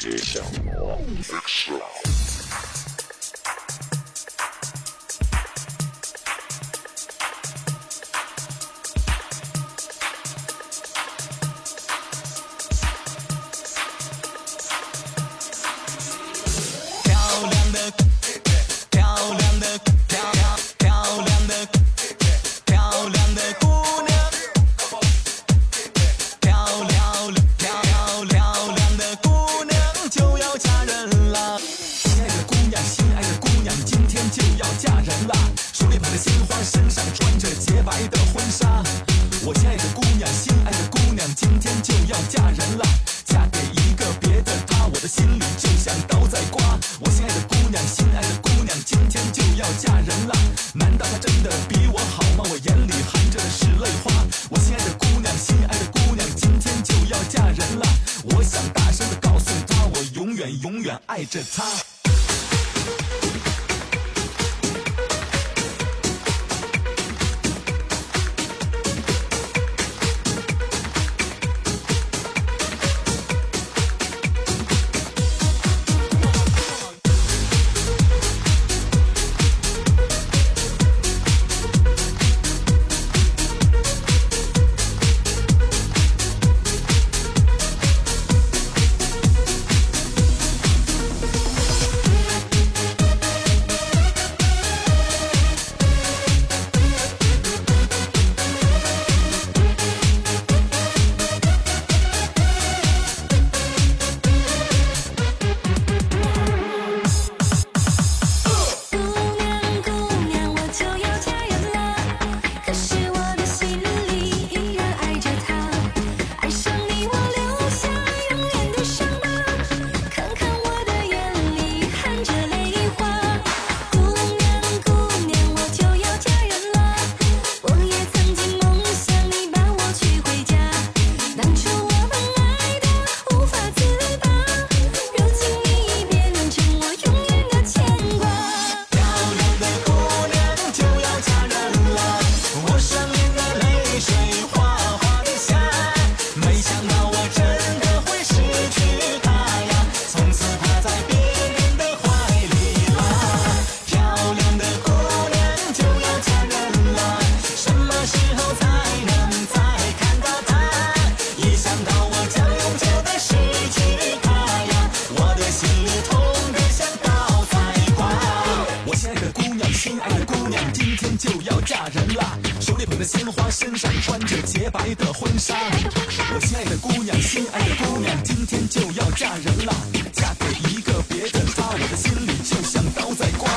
别想我要嫁人了，手里捧着鲜花，身上穿着洁白的婚纱。我心爱的姑娘，心爱的姑娘，今天就要嫁人了，嫁给一个别的他，我的心里就像刀在刮。我心爱的姑娘，心爱的姑娘，今天就要嫁人了，难道他真的比我好吗？我眼里含着的是泪花。我心爱的姑娘，心爱的姑娘，今天就要嫁人了，我想大声的告诉她，我永远永远爱着她。内捧着鲜花，身上穿着洁白的婚纱。我心爱的姑娘，心爱的姑娘，今天就要嫁人了，嫁给一个别的他，我的心里就像刀在刮。